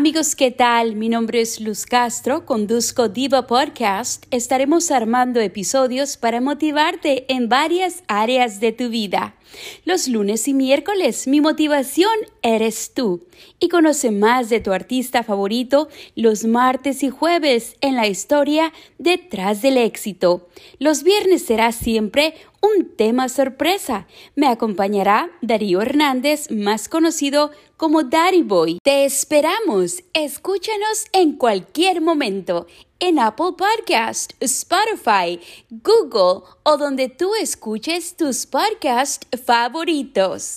Amigos, ¿qué tal? Mi nombre es Luz Castro, conduzco Diva Podcast. Estaremos armando episodios para motivarte en varias áreas de tu vida. Los lunes y miércoles mi motivación eres tú. Y conoce más de tu artista favorito los martes y jueves en la historia detrás del éxito. Los viernes será siempre un tema sorpresa. Me acompañará Darío Hernández, más conocido como Daddy Boy. Te esperamos. Escúchanos en cualquier momento en Apple Podcast, Spotify, Google o donde tú escuches tus podcasts favoritos.